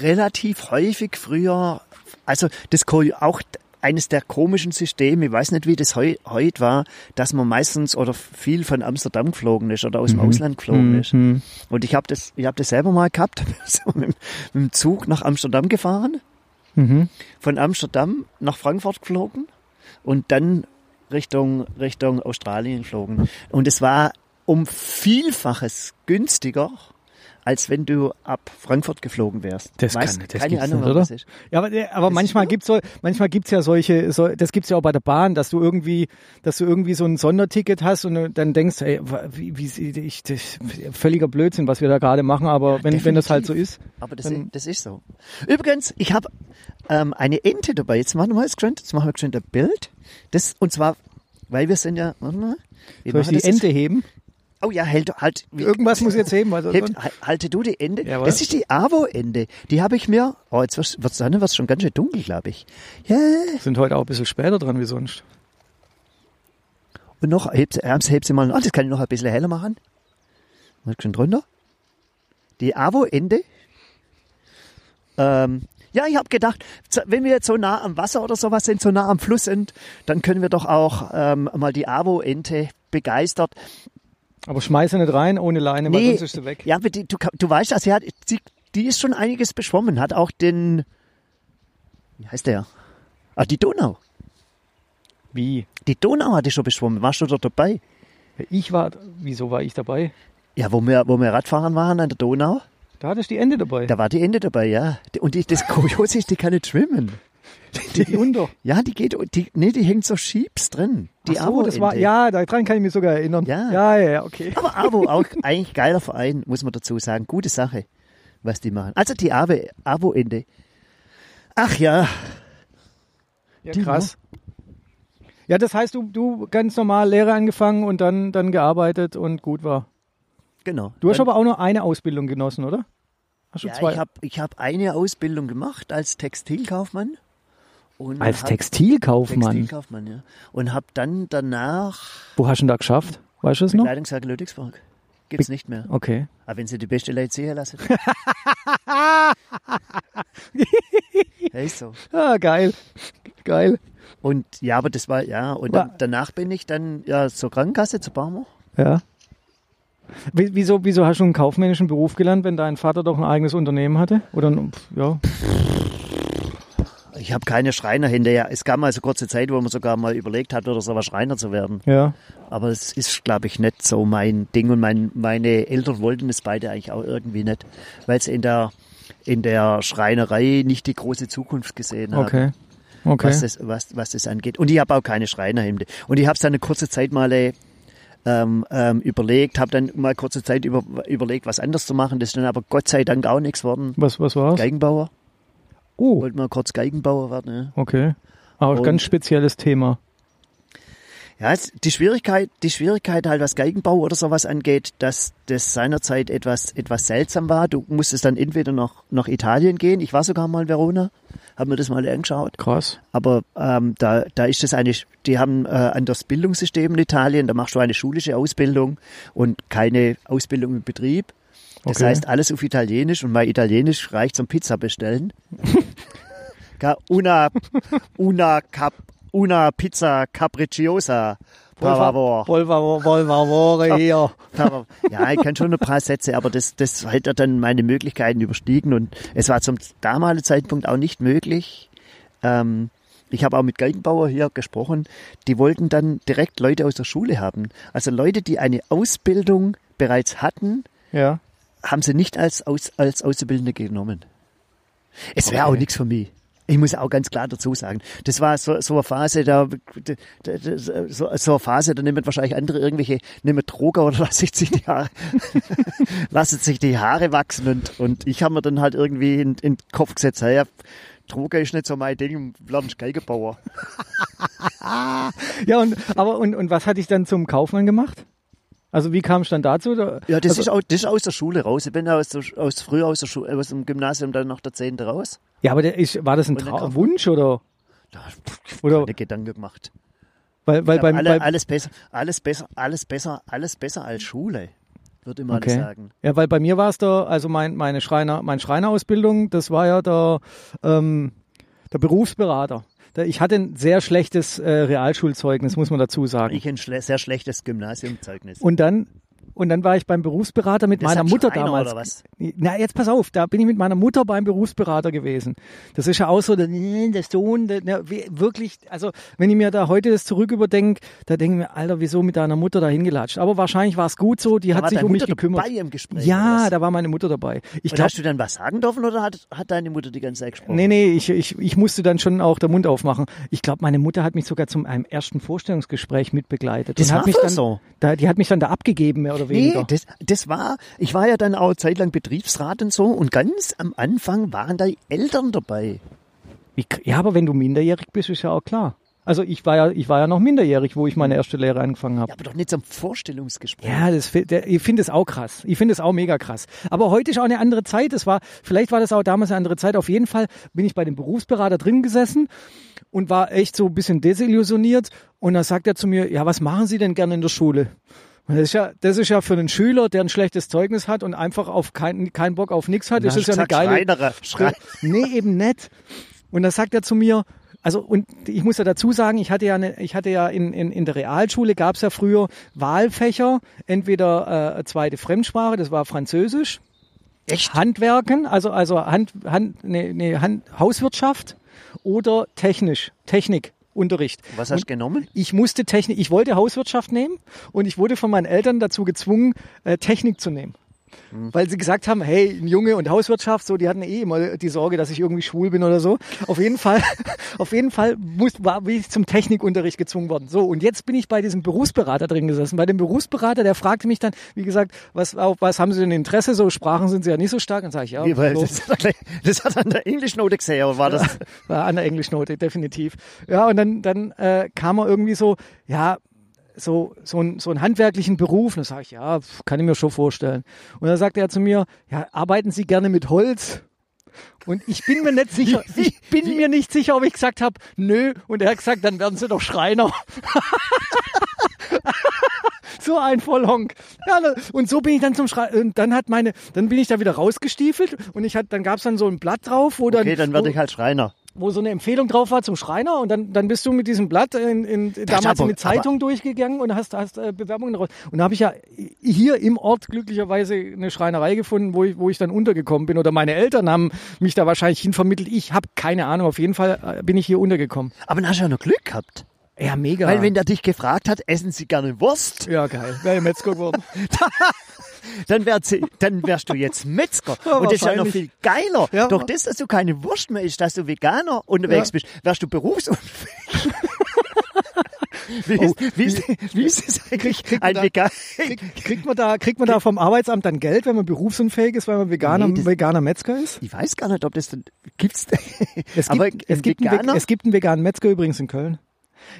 relativ häufig früher, also das auch eines der komischen Systeme, ich weiß nicht, wie das heu, heute war, dass man meistens oder viel von Amsterdam geflogen ist oder aus dem Ausland geflogen ist. Mhm. Und ich habe das, ich habe das selber mal gehabt, so mit, mit dem Zug nach Amsterdam gefahren, Mhm. von Amsterdam nach Frankfurt geflogen und dann Richtung Richtung Australien geflogen. Und es war um Vielfaches günstiger, als wenn du ab Frankfurt geflogen wärst. Das Weißt, kann- das keine gibt's Ahnung, nicht, was oder? das ist. Ja, aber, äh, aber manchmal so? gibt's so, manchmal gibt's ja solche, so, das gibt's ja auch bei der Bahn, dass du irgendwie, dass du irgendwie so ein Sonderticket hast und äh, dann denkst, ey, wie, wie ich, das, völliger Blödsinn, was wir da gerade machen, aber wenn, wenn das halt so ist. Aber das, Dann- das ist so. Übrigens, ich habe ähm, eine Ente dabei. Jetzt machen wir mal geschwind, jetzt machen wir geschwind ein Bild. Das, und zwar, weil wir sind ja, warte mal. Wie Soll ich die das? Ente heben? Oh ja, halt, halt. Irgendwas muss ich jetzt heben. Also, Hebt, hal- halte du die Ende. Jawohl. Das ist die Avo-Ende. Die habe ich mir, oh, jetzt wird's, wird's, dann wird's schon ganz schön dunkel, glaube ich. Ja. sind heute auch ein bisschen später dran wie sonst. Und noch, Ernst, hebt sie mal, oh, das kann ich noch ein bisschen heller machen. Mal schön drunter. Die Avo-Ende. Ähm, ja, ich habe gedacht, wenn wir jetzt so nah am Wasser oder sowas sind, so nah am Fluss sind, dann können wir doch auch ähm, mal die Avo-Ente begeistert. Aber schmeiße nicht rein ohne Leine, weil sonst ist sie weg. Ja, aber die, du, du weißt, also sie hat, die, die ist schon einiges beschwommen, hat auch den, wie heißt der? Ah, die Donau. Wie? Die Donau hat die schon beschwommen. Warst du dort dabei? Ich war, wieso war ich dabei? Ja, wo wir, wo wir Radfahren waren an der Donau, Da hattest du die Ende dabei. da war die Ende dabei, ja. Und die, das Kurios ist, die kann nicht schwimmen. Die unter. Ja, die geht, die, nee, die hängt so Schiebs drin. Die Ach so, das war, ja, daran kann ich mich sogar erinnern. Ja. ja, ja, ja, okay. Aber Avo auch eigentlich geiler Verein, muss man dazu sagen. Gute Sache, was die machen. Also die Avo- Avo-Ende. Ach ja, Ja, Die krass. Ja, das heißt, du, du ganz normal Lehre angefangen und dann, dann gearbeitet und gut war. genau. Du hast Dann- aber auch nur eine Ausbildung genossen, oder? Hast du Ja, zwei? ich habe ich hab eine Ausbildung gemacht als Textilkaufmann. Und Als hab- Textilkaufmann. Textilkaufmann, ja. Und habe dann danach Wo hast du denn da geschafft? Weißt du es noch? Bekleidungswerk Ludwigsburg. Gibt's nicht mehr. Okay. Aber wenn sie die beste Leute sehen lassen. ist so. Ah, geil. Geil. Und ja, aber das war, ja, und dann, danach bin ich dann ja zur Krankenkasse, zu Barmer. Ja. Wie- Wieso, wieso hast du einen kaufmännischen Beruf gelernt, wenn dein Vater doch ein eigenes Unternehmen hatte? Oder ein- ja. Ich habe keine Schreinerhände. Ja, es gab mal so kurze Zeit, wo man sogar mal überlegt hat, oder so was Schreiner zu werden. Ja. Aber es ist, glaube ich, nicht so mein Ding. Und mein, meine Eltern wollten es beide eigentlich auch irgendwie nicht, weil sie in der, in der Schreinerei nicht die große Zukunft gesehen haben. Okay. Okay. was, das, was, was das angeht. Und ich habe auch keine Schreinerhemde. Und ich habe es dann eine kurze Zeit mal äh, ähm, ähm, überlegt, habe dann mal kurze Zeit über, überlegt, was anders zu machen. Das ist dann aber Gott sei Dank auch nichts geworden. Was, was war's? Geigenbauer. Oh, Wollte mal kurz Geigenbauer werden. Ja. okay. Aber Und- ganz spezielles Thema. Ja, die Schwierigkeit, die Schwierigkeit halt, was Geigenbau oder sowas angeht, dass das seinerzeit etwas, etwas seltsam war. Du musstest dann entweder nach, nach Italien gehen. Ich war sogar mal in Verona, habe mir das mal angeschaut. Krass. Aber ähm, da, da ist das eine, die haben äh, ein das Bildungssystem in Italien, da machst du eine schulische Ausbildung und keine Ausbildung im Betrieb. Das Okay. heißt, alles auf Italienisch und mein Italienisch reicht zum Pizza bestellen. Una, una, cap, una pizza capricciosa. Favor. Volvavore hier. Ja, ich kann schon ein paar Sätze, aber das, das hat dann meine Möglichkeiten überstiegen und es war zum damaligen Zeitpunkt auch nicht möglich. Ähm, ich habe auch mit Geigenbauer hier gesprochen, die wollten dann direkt Leute aus der Schule haben. Also Leute, die eine Ausbildung bereits hatten, Ja. haben sie nicht als, aus, als Auszubildende genommen. Es wäre Okay. auch nichts für mich. Ich muss auch ganz klar dazu sagen, das war so, so eine Phase, da, da, da so, so eine Phase, da nehmen wahrscheinlich andere irgendwelche, nehmen Droger oder lassen sich die Haare, lassen sich die Haare wachsen und, und ich habe mir dann halt irgendwie in, in den Kopf gesetzt, ja, Droge ist nicht so mein Ding, lernst Geigenbauer. Ja, und, aber, und, und was hat dich dann zum Kaufmann gemacht? Also wie kam es dann dazu? Ja, das, also, ist auch, das ist aus der Schule raus. Ich bin aus, der, aus früher aus, der Schule, aus dem Gymnasium dann nach der 10. raus. Ja, aber der ist, war das ein Trau. Wunsch oder? Da Oder- keine Gedanken gemacht. Weil, weil beim, alle, bei, alles besser, alles besser, alles besser, alles besser als Schule, würde man Okay. sagen. Ja, weil bei mir war es da, also mein, meine Schreiner, meine Schreinerausbildung, das war ja der, ähm, der Berufsberater. Ich hatte ein sehr schlechtes äh, Realschulzeugnis, muss man dazu sagen. Ich ein schle sehr schlechtes Gymnasiumzeugnis. Und dann, und dann war ich beim Berufsberater mit meiner Deshalb Mutter Schreiner damals. oder was? Na, jetzt pass auf, da bin ich mit meiner Mutter beim Berufsberater gewesen. Das ist ja auch so, der, der Sohn, der, der, wirklich, also wenn ich mir da heute das zurück überdenke, da denke ich mir, Alter, wieso mit deiner Mutter da hingelatscht? Aber wahrscheinlich war es gut so, die Da hat sich um mich Mutter gekümmert. dabei im Gespräch, ja, da war meine Mutter dabei. Ich Und glaube, hast du dann was sagen dürfen oder hat, hat deine Mutter die ganze Zeit gesprochen? Nee, nee, ich, ich, ich musste dann schon auch den Mund aufmachen. Ich glaube, meine Mutter hat mich sogar zum einem ersten Vorstellungsgespräch mitbegleitet. Das und hat war mich doch dann, so. Da, die hat mich dann da abgegeben, mehr oder weniger. Nee, das, das war, ich war ja dann auch zeitlang Betriebsrat und so und ganz am Anfang waren da die Eltern dabei. Wie, ja, aber wenn du minderjährig bist, ist ja auch klar. Also ich war ja, ich war ja noch minderjährig, wo ich meine erste Lehre angefangen habe. Ja, aber doch nicht zum Vorstellungsgespräch. Ja, das, der, ich finde es auch krass. Ich finde es auch mega krass. Aber heute ist auch eine andere Zeit. Es war, vielleicht war das auch damals eine andere Zeit. Auf jeden Fall bin ich bei dem Berufsberater drin gesessen und war echt so ein bisschen desillusioniert. Und dann sagt er zu mir, ja, was machen Sie denn gerne in der Schule? Das ist ja, das ist ja für einen Schüler, der ein schlechtes Zeugnis hat und einfach auf keinen keinen Bock auf nichts hat, Dann ist das ja eine geile. Schreinere, Schrei- Nee, eben nicht. Und da sagt er zu mir, also und ich muss ja dazu sagen, ich hatte ja eine, ich hatte ja in, in, in der Realschule gab es ja früher Wahlfächer, entweder äh, zweite Fremdsprache, das war Französisch, Echt? Handwerken, also also Hand, Hand, nee, nee, Hand, Hauswirtschaft oder technisch, Technikunterricht. Was hast du genommen? Ich musste Technik, ich wollte Hauswirtschaft nehmen und ich wurde von meinen Eltern dazu gezwungen, äh, Technik zu nehmen. Weil sie gesagt haben, hey, ein Junge und Hauswirtschaft, so, die hatten eh immer die Sorge, dass ich irgendwie schwul bin oder so. Auf jeden Fall, auf jeden Fall muss, war, bin ich zum Technikunterricht gezwungen worden. So, und jetzt bin ich bei diesem Berufsberater drin gesessen. Bei dem Berufsberater, der fragte mich dann, wie gesagt, was, auf was haben Sie denn Interesse? So, Sprachen sind Sie ja nicht so stark. Dann sage ich, ja, Wie, weil so. das, hat das hat an der Englischnote gesehen, war das? War an der Englischnote, definitiv. Ja, und dann, dann äh, kam er irgendwie so, ja, so, so, ein, so einen handwerklichen Beruf. Und dann sage ich, ja, kann ich mir schon vorstellen. Und dann sagte er zu mir, ja, arbeiten Sie gerne mit Holz? Und ich bin mir nicht sicher, ich bin mir nicht sicher, ob ich gesagt habe, nö. Und er hat gesagt, dann werden Sie doch Schreiner. so ein Vollhonk. Ja, und so bin ich dann zum Schreiner. Und dann hat meine, dann bin ich da wieder rausgestiefelt und ich hatte, dann gab's dann so ein Blatt drauf, wo dann, Okay, dann werde ich halt Schreiner. Wo so eine Empfehlung drauf war zum Schreiner und dann, dann bist du mit diesem Blatt in, in, damals aber- in die Zeitung durchgegangen und hast, hast äh, Bewerbungen raus. Und da habe ich ja hier im Ort glücklicherweise eine Schreinerei gefunden, wo ich, wo ich dann untergekommen bin. Oder meine Eltern haben mich da wahrscheinlich hinvermittelt. Ich habe keine Ahnung. Auf jeden Fall äh, bin ich hier untergekommen. Aber dann hast du ja noch Glück gehabt. Ja, mega. Weil wenn der dich gefragt hat, essen Sie gerne Wurst, ja, geil. Wäre Metzger geworden. dann, wär sie, dann wärst du jetzt Metzger. Ja, Und das ist ja noch viel geiler. Ja. Doch das, dass du keine Wurst mehr isst, dass du Veganer unterwegs Ja. bist, wärst du berufsunfähig. wie, ist, wie, ist, wie ist es eigentlich, kriegt ein man da- Veganer? Krieg, kriegt, man da, kriegt man da vom Arbeitsamt dann Geld, wenn man berufsunfähig ist, weil man Veganer, Nee, das- veganer Metzger ist? Ich weiß gar nicht, ob das dann gibt's. Es gibt, es, gibt einen, es gibt einen veganen Metzger übrigens in Köln.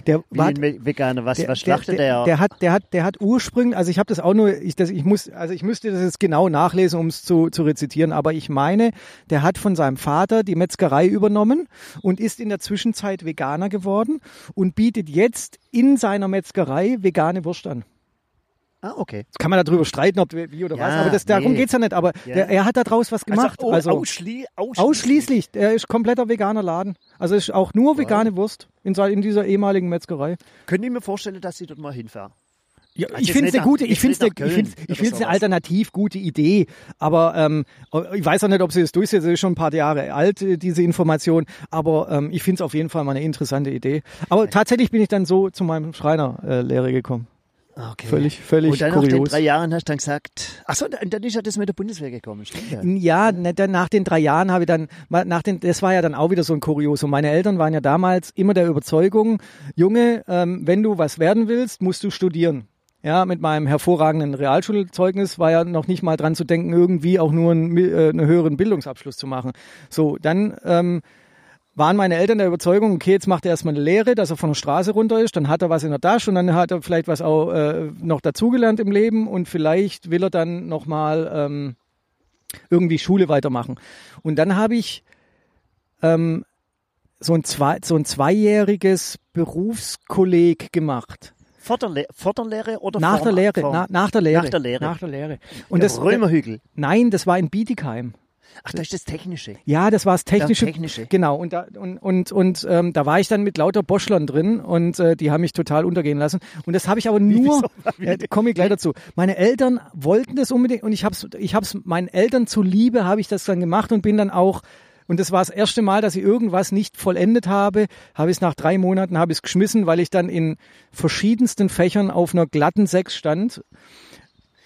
Der wie Veganer, was, was schlachtet der, der? der, hat, der hat, der hat ursprünglich, also ich habe das auch nur, ich, das, ich muss, also ich müsste das jetzt genau nachlesen, um es zu, zu rezitieren, aber ich meine, der hat von seinem Vater die Metzgerei übernommen und ist in der Zwischenzeit Veganer geworden und bietet jetzt in seiner Metzgerei vegane Wurst an. Ah, okay. Kann man darüber streiten, ob wie oder Ja, was, aber das, darum nee. geht's ja nicht. Aber Ja. der, er hat daraus was gemacht. Also, Also, oh, ausschli ausschließlich. ausschließlich, der ist kompletter veganer Laden. Also ist auch nur vegane Wurst in, in dieser ehemaligen Metzgerei. Könnte ich mir vorstellen, dass ich dort mal hinfahre. Ja, Also ich finde es eine gute, ich finde es eine, nach ich find's, Köln ich oder find's eine sowas. alternativ gute Idee. Aber ähm, ich weiß auch nicht, ob sie das durchsetzt. Das ist schon ein paar Jahre alt, äh, diese Information. Aber ähm, ich finde es auf jeden Fall mal eine interessante Idee. Aber tatsächlich bin ich dann so zu meinem Schreinerlehre äh, gekommen. Ah, Okay. Völlig, völlig Und dann nach den kurios. drei Jahren hast du dann gesagt, ach so, dann ist ja das mit der Bundeswehr gekommen, stimmt ja. Ja, ne, dann nach den drei Jahren habe ich dann, nach den, das war ja dann auch wieder so ein Kuriosum. Meine Eltern waren ja damals immer der Überzeugung, Junge, ähm, wenn du was werden willst, musst du studieren. Ja, mit meinem hervorragenden Realschulzeugnis war ja noch nicht mal dran zu denken, irgendwie auch nur einen, äh, einen höheren Bildungsabschluss zu machen. So, dann ähm, waren meine Eltern der Überzeugung, okay, jetzt macht er erstmal eine Lehre, dass er von der Straße runter ist, dann hat er was in der Tasche und dann hat er vielleicht was auch äh, noch dazugelernt im Leben und vielleicht will er dann nochmal ähm, irgendwie Schule weitermachen. Und dann habe ich ähm, so, ein zwei, so ein zweijähriges Berufskolleg gemacht. Vor der, vor der Lehre oder Nach vor, der Lehre, vor, na, nach der Lehre. Nach der Lehre. Nach der Lehre. Und der das, Römerhügel. nein, das war in Bietigheim. Ach, das ist das Technische. Ja, das war das technische. Das Technische. Genau. Und da, und, und, und ähm, da war ich dann mit lauter Boschlern drin und äh, die haben mich total untergehen lassen. Und das habe ich aber nur, äh, komme ich gleich dazu. Meine Eltern wollten das unbedingt und ich habe es ich hab's meinen Eltern zuliebe, habe ich das dann gemacht und bin dann auch und das war das erste Mal, dass ich irgendwas nicht vollendet habe. Habe ich es nach drei Monaten habe ich es geschmissen, weil ich dann in verschiedensten Fächern auf einer glatten Sechs stand.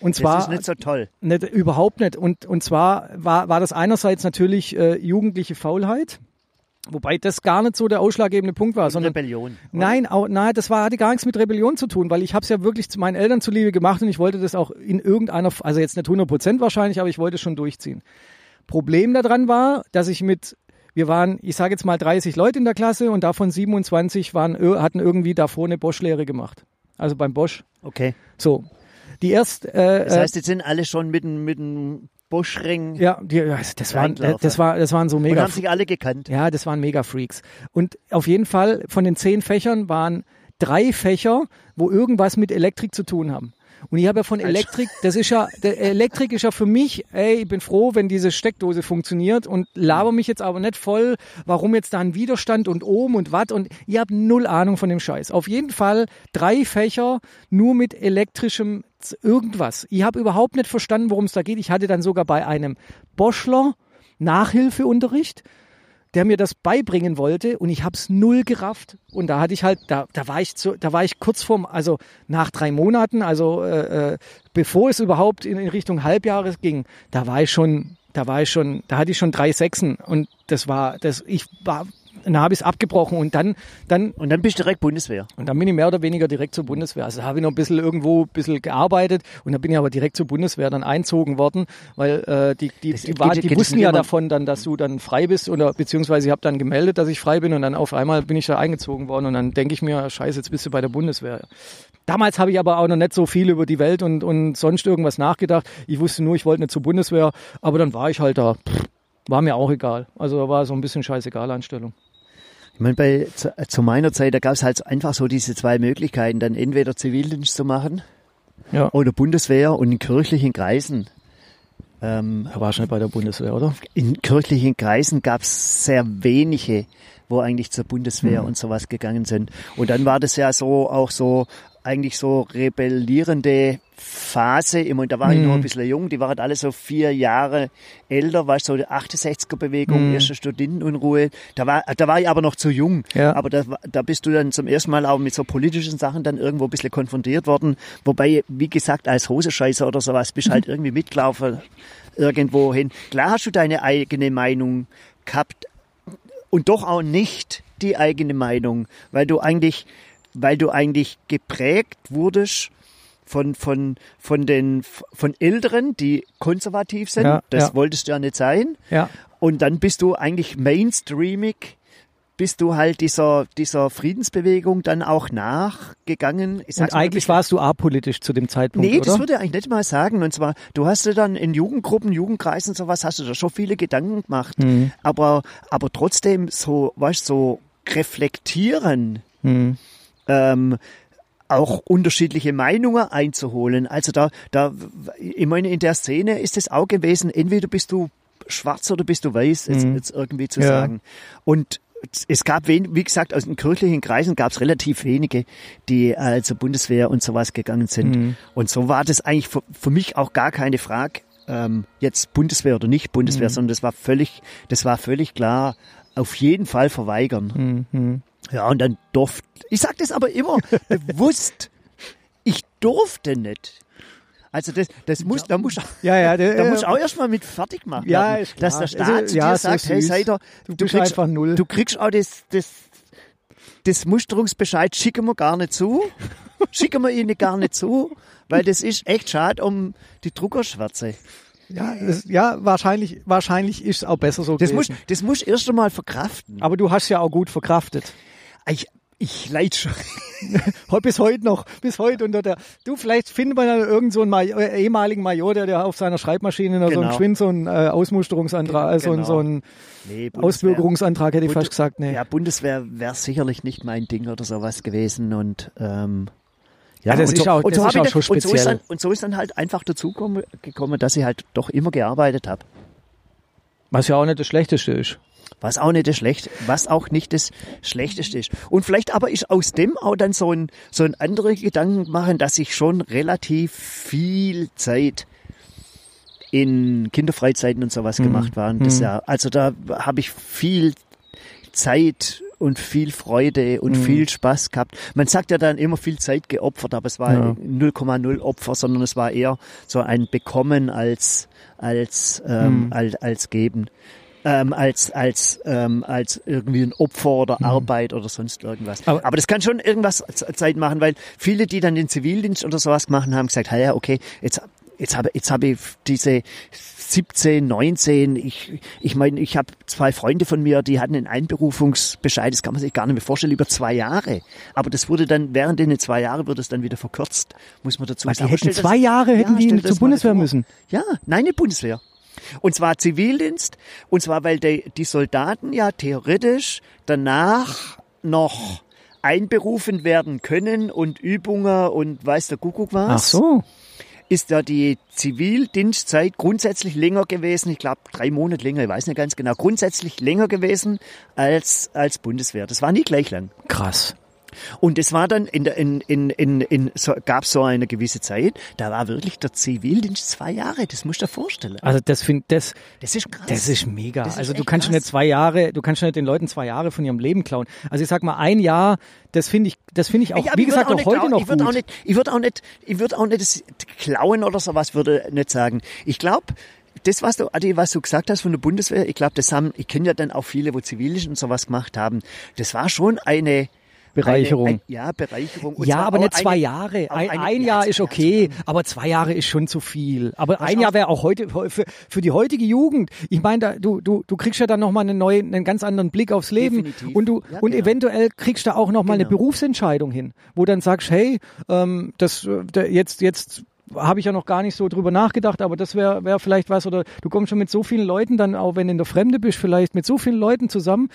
Und zwar das ist nicht so toll. nicht, überhaupt nicht. Und, und zwar war, war das einerseits natürlich äh, jugendliche Faulheit, wobei das gar nicht so der ausschlaggebende Punkt war, sondern Rebellion. oder? Nein, auch, nein, das war, hatte gar nichts mit Rebellion zu tun, weil ich habe es ja wirklich zu meinen Eltern zuliebe gemacht und ich wollte das auch in irgendeiner, also jetzt nicht 100 Prozent wahrscheinlich, aber ich wollte es schon durchziehen. Problem daran war, dass ich mit, wir waren, ich sage jetzt mal 30 Leute in der Klasse und davon 27 waren, hatten irgendwie davor eine Bosch-Lehre gemacht. Also beim Bosch. Okay. So. Die erst, äh, Das heißt, jetzt sind alle schon mit dem Buschring ja, die, das waren, das war, das waren so und mega. haben sich alle gekannt. Ja, das waren mega Freaks. Und auf jeden Fall von den zehn Fächern waren drei Fächer, wo irgendwas mit Elektrik zu tun haben. Und ich habe ja von Elektrik, das ist ja, der Elektrik ist ja für mich, ey, ich bin froh, wenn diese Steckdose funktioniert und laber mich jetzt aber nicht voll, warum jetzt da ein Widerstand und Ohm und Watt und ich habe null Ahnung von dem Scheiß. Auf jeden Fall drei Fächer nur mit elektrischem irgendwas. Ich habe überhaupt nicht verstanden, worum es da geht. Ich hatte dann sogar bei einem Boschler Nachhilfeunterricht der mir das beibringen wollte und ich hab's null gerafft. Und da hatte ich halt da da war ich zu, da war ich kurz vorm also nach drei Monaten also äh, äh, bevor es überhaupt in, in Richtung Halbjahres ging da war ich schon da war ich schon da hatte ich schon drei Sechsen. Und das war das ich war dann habe ich es abgebrochen und dann dann Und dann bist du direkt Bundeswehr. und dann bin ich mehr oder weniger direkt zur Bundeswehr. Also da habe ich noch ein bisschen irgendwo ein bisschen gearbeitet und dann bin ich aber direkt zur Bundeswehr dann einzogen worden, weil äh, die, die, Das die, geht- war, die wussten ja davon dann, dass du dann frei bist oder beziehungsweise ich habe dann gemeldet, dass ich frei bin und dann auf einmal bin ich da eingezogen worden und dann denke ich mir, scheiße, jetzt bist du bei der Bundeswehr. Damals habe ich aber auch noch nicht so viel über die Welt und, und sonst irgendwas nachgedacht. Ich wusste nur, ich wollte nicht zur Bundeswehr, aber dann war ich halt da. Pff, War mir auch egal. Also da war so ein bisschen scheißegal Anstellung. Ich meine, bei, zu, zu meiner Zeit, da gab es halt einfach so diese zwei Möglichkeiten, dann entweder Zivildienst zu machen Ja. oder Bundeswehr und in kirchlichen Kreisen. Ähm, Er war schon bei der Bundeswehr, oder? in kirchlichen Kreisen gab es sehr wenige, wo eigentlich zur Bundeswehr Mhm. und sowas gegangen sind. Und dann war das ja so auch so eigentlich so rebellierende Phase. Ich meine, da war ich Mhm. noch ein bisschen jung, die waren alle so vier Jahre älter, weißt du, so die 68er-Bewegung, Mhm. erste Studentenunruhe. Da war, da war ich aber noch zu jung. Ja. Aber da, da bist du dann zum ersten Mal auch mit so politischen Sachen dann irgendwo ein bisschen konfrontiert worden. Wobei, wie gesagt, als Hosenscheißer oder sowas bist halt irgendwie mitgelaufen irgendwo hin. Klar hast du deine eigene Meinung gehabt und doch auch nicht die eigene Meinung, weil du eigentlich, weil du eigentlich geprägt wurdest von, von, von den, von Älteren, die konservativ sind. Ja, das ja. wolltest du ja nicht sein. Ja. Und dann bist du eigentlich mainstreamig, bist du halt dieser, dieser Friedensbewegung dann auch nachgegangen. Und eigentlich warst du apolitisch zu dem Zeitpunkt, Nee, oder? das würde ich eigentlich nicht mal sagen. Und zwar, du hast dir dann in Jugendgruppen, Jugendkreisen sowas, hast du da schon viele Gedanken gemacht. Mhm. Aber, aber trotzdem so, weißt so reflektieren, Hm. Ähm, auch unterschiedliche Meinungen einzuholen. Also da, da, ich meine, in der Szene ist es auch gewesen, entweder bist du schwarz oder bist du weiß, jetzt, Mhm. jetzt irgendwie zu Ja. sagen. Und es gab, wen, wie gesagt, aus den kirchlichen Kreisen gab es relativ wenige, die äh, zur Bundeswehr und sowas gegangen sind. Mhm. Und so war das eigentlich für, für mich auch gar keine Frage, ähm, jetzt Bundeswehr oder nicht Bundeswehr, Mhm. sondern das war völlig, das war völlig klar, auf jeden Fall verweigern. Hm, hm. Ja, und dann durfte, ich sag das aber immer bewusst, ich durfte nicht. Also das, das muss, da muss, Ja, ja, der, da muss ich auch erstmal mit fertig machen. Ja, ist Dass klar. der Staat Also, zu ja, dir sagt, hey, süß. seid ihr, Du du kriegst, einfach null. du kriegst auch das, das, das Musterungsbescheid schicken wir gar nicht zu. Schicken wir ihnen gar nicht zu, weil das ist echt schade um die Druckerschwärze. Ja, das, ja wahrscheinlich, wahrscheinlich ist es auch besser so Das muss, gewesen. das muss erst einmal verkraften. Aber du hast ja auch gut verkraftet. Ich, ich leid schon. Bis heute noch, bis heute unter der. Du, vielleicht findet man ja irgend so einen Major, äh, ehemaligen Major, der, der auf seiner Schreibmaschine noch so einen Genau. Schwind, so einen äh, Ausmusterungsantrag, so, einen- Genau. so einen Nee, Ausbürgerungsantrag hätte ich Bund- fast gesagt. Nee. Ja, Bundeswehr wäre sicherlich nicht mein Ding oder sowas gewesen und ähm, Ja, das und ist auch- das hab ist ich auch dann- schon und so ist speziell. dann und so ist dann halt einfach dazu komme- gekommen, dass ich halt doch immer gearbeitet habe. Was ja auch nicht das Schlechteste ist. Was auch nicht das Schlecht, was auch nicht das Schlechteste ist. Und vielleicht aber ist aus dem auch dann so ein, so ein anderer Gedanken machen, dass ich schon relativ viel Zeit in Kinderfreizeiten und sowas gemacht war. Und das ja, also da habe ich viel Zeit und viel Freude und viel Spaß gehabt. Man sagt ja dann immer viel Zeit geopfert, aber es war Ja. 0,0 Opfer, sondern es war eher so ein Bekommen als, als, ähm, als, als Geben. Ähm, als, als, ähm, als irgendwie ein Opfer oder Arbeit oder sonst irgendwas. Aber- Aber, das kann schon irgendwas Zeit machen, weil viele, die dann den Zivildienst oder sowas gemacht haben, gesagt, "Ha ja, okay, jetzt, jetzt habe jetzt habe ich diese 17, 19, ich, ich meine, ich habe zwei Freunde von mir, die hatten einen Einberufungsbescheid, das kann man sich gar nicht mehr vorstellen, über zwei Jahre. Aber das wurde dann, während den zwei Jahre wird es dann wieder verkürzt, muss man dazu Was, die sagen. hätten zwei Jahre, hätten die stell zur Bundeswehr müssen? Ja, nein, nicht Bundeswehr. Und zwar Zivildienst, und zwar, weil die, die Soldaten ja theoretisch danach noch einberufen werden können und Übungen und weiß der Kuckuck was Ach so. ist ja die Zivildienstzeit grundsätzlich länger gewesen. Ich glaube, drei Monate länger, ich weiß nicht ganz genau. Grundsätzlich länger gewesen als, als Bundeswehr. Das war nie gleich lang. Krass. Und es war dann in der, in, in, in, in so, gab so eine gewisse Zeit, da war wirklich der Zivildienst zwei Jahre. Das musst du dir vorstellen. Also das finde das, Das ist krass. das ist mega. Das ist also du kannst schon nicht zwei Jahre, du kannst schon nicht den Leuten zwei Jahre von ihrem Leben klauen. Also ich sag mal ein Jahr, das finde ich, das finde ich auch, Ja, wie würd gesagt, auch, nicht heute klauen. noch ich würde gut. auch nicht, ich würde auch nicht, ich würde auch nicht das klauen oder sowas würde nicht sagen. Ich glaube, das, was du, Adi, was du gesagt hast von der Bundeswehr, ich glaube, das haben, ich kenne ja dann auch viele, wo Zivildienst und sowas gemacht haben. Das war schon eine Bereicherung. Eine, ein, ja, Bereicherung. Ja, aber nicht zwei eine- Jahre. Ein, eine- ein ja, Jahr zwei ist okay, zwei aber zwei Jahre ist schon zu viel. Aber ein. Jahr wäre auch heute für, für die heutige Jugend. Ich meine, du, du, du kriegst ja dann nochmal einen neuen, einen ganz anderen Blick aufs Leben Definitiv. und du Ja, und genau. eventuell kriegst du auch nochmal eine Genau. Berufsentscheidung hin, wo dann sagst, hey, ähm, das äh, jetzt jetzt habe ich ja noch gar nicht so drüber nachgedacht, aber das wäre wär vielleicht was oder du kommst schon mit so vielen Leuten dann auch, wenn du in der Fremde bist, vielleicht mit so vielen Leuten zusammen.